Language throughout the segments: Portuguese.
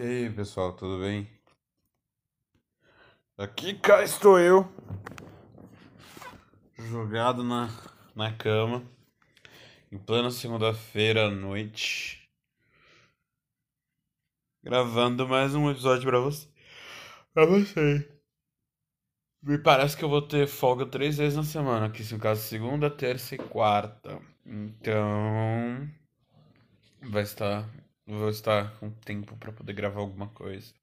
E aí, pessoal, tudo bem? Aqui cá estou eu, jogado na, na cama, em plena segunda-feira à noite, gravando mais um episódio pra você. Pra você. Me parece que eu vou ter folga três vezes na semana, aqui no caso segunda, terça e quarta. Então, vai estar, vou estar com tempo para poder gravar alguma coisa.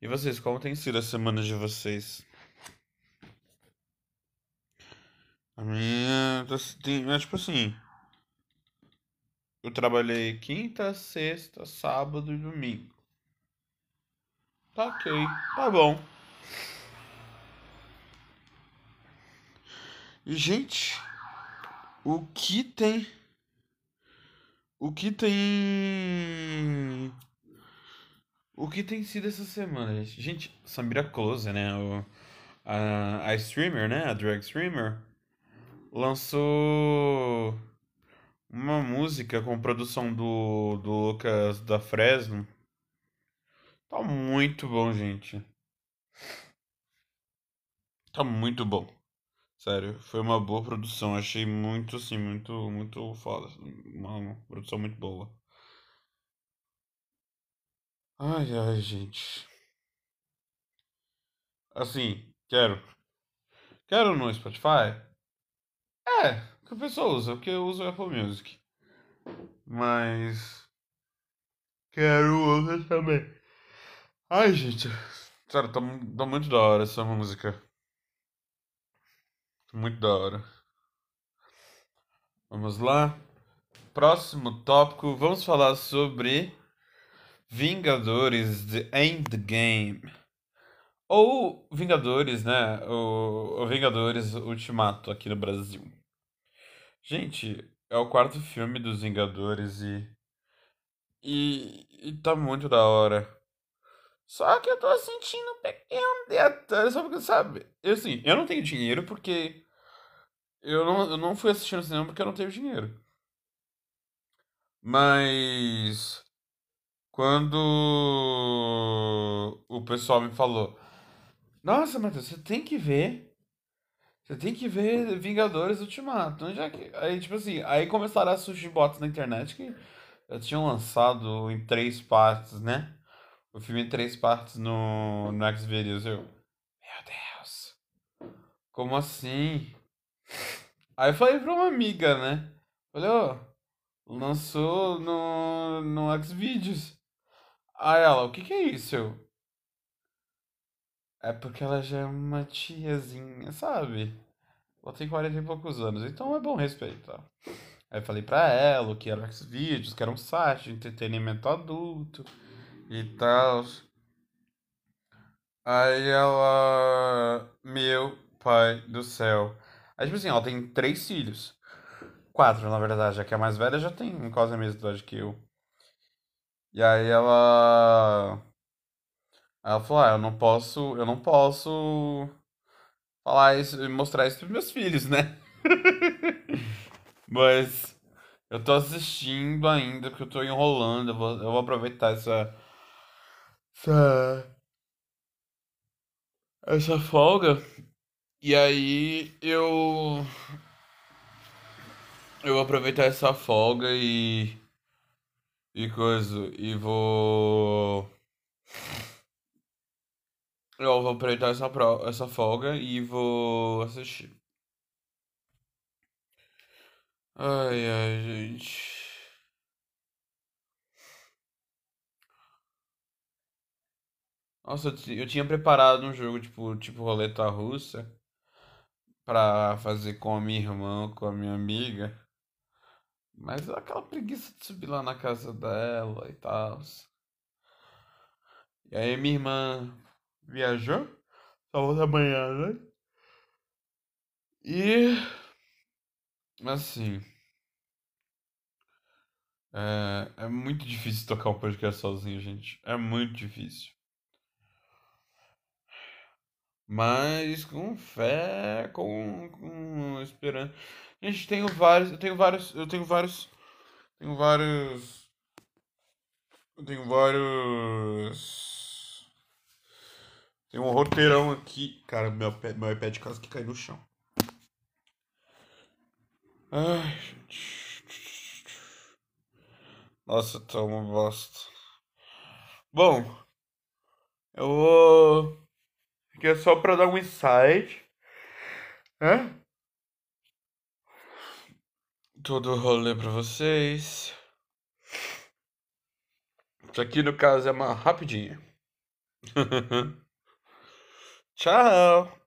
E vocês, como tem sido a semana de vocês? A minha, tá é tipo assim, eu trabalhei quinta, sexta, sábado e domingo. Tá ok, tá bom. E, gente, o que tem. O que tem. O que tem sido essa semana, gente? Gente, Samira Close, né? O, a, a streamer, né? A drag streamer. Lançou uma música com produção do, do Lucas da Fresno. Tá muito bom, gente. Tá muito bom. Sério, foi uma boa produção. Achei muito, assim, muito, muito foda. Uma, produção muito boa. Ai, ai, gente. Assim, quero. Quero no Spotify? É, que a pessoa usa, porque eu uso o Apple Music. Mas. Quero outras também. Ai, gente. Sério, tá, tá muito da hora essa música. Muito da hora. Vamos lá. Próximo tópico, vamos falar sobre Vingadores The Endgame. Ou Vingadores, né? O, o Vingadores Ultimato aqui no Brasil. Gente, é o quarto filme dos Vingadores e. E, e tá muito da hora. Só que eu tô sentindo um pequeno detalhe, porque, sabe? Eu, assim, eu não tenho dinheiro porque. Eu não, eu não fui assistir no cinema porque eu não tenho dinheiro. Mas. Quando o pessoal me falou: Nossa, Matheus, você tem que ver. Você tem que ver Vingadores Ultimato. Já que... Aí, tipo assim, aí começaram a surgir bots na internet que já tinham lançado em três partes, né? O filme em três partes no, no Xvideos. Eu, meu Deus, como assim? Aí eu falei pra uma amiga, né? Falei, oh, lançou no, no Xvideos. Aí ela, o que que é isso? Eu, é porque ela já é uma tiazinha, sabe? Ela tem 40 e poucos anos, então é bom respeitar. Aí eu falei pra ela que era o Xvideos, que era um site de entretenimento adulto e tal. Aí ela. Meu pai do céu. Aí, tipo assim, ela tem três filhos. Quatro, na verdade, já que a mais velha já tem quase a mesma idade que eu. E aí ela. Ela falou, ah, eu não posso. Eu não posso falar isso mostrar isso pros meus filhos, né? Mas eu tô assistindo ainda, porque eu tô enrolando. Eu vou, eu vou aproveitar essa essa, essa folga. E aí eu eu vou aproveitar essa folga e e coisa e vou eu vou aproveitar essa pro, essa folga e vou assistir. Ai ai, gente. Nossa, eu, ti- eu tinha preparado um jogo tipo, tipo roleta russa pra fazer com a minha irmã, com a minha amiga. Mas aquela preguiça de subir lá na casa dela e tal. E aí minha irmã viajou, só volta amanhã, né? E assim, é, é muito difícil tocar um podcast sozinho, gente. É muito difícil. Mas com fé, com, com esperança. Gente, tenho vários, eu tenho vários, eu tenho vários, tenho vários Eu tenho vários. Tem um roteirão aqui. Cara, meu, meu iPad quase que cai no chão. Ai, gente. Nossa, tá uma bosta. Bom, eu vou. Aqui é só pra dar um insight. Né? Todo rolê pra vocês. Isso aqui no caso é uma rapidinha. Tchau!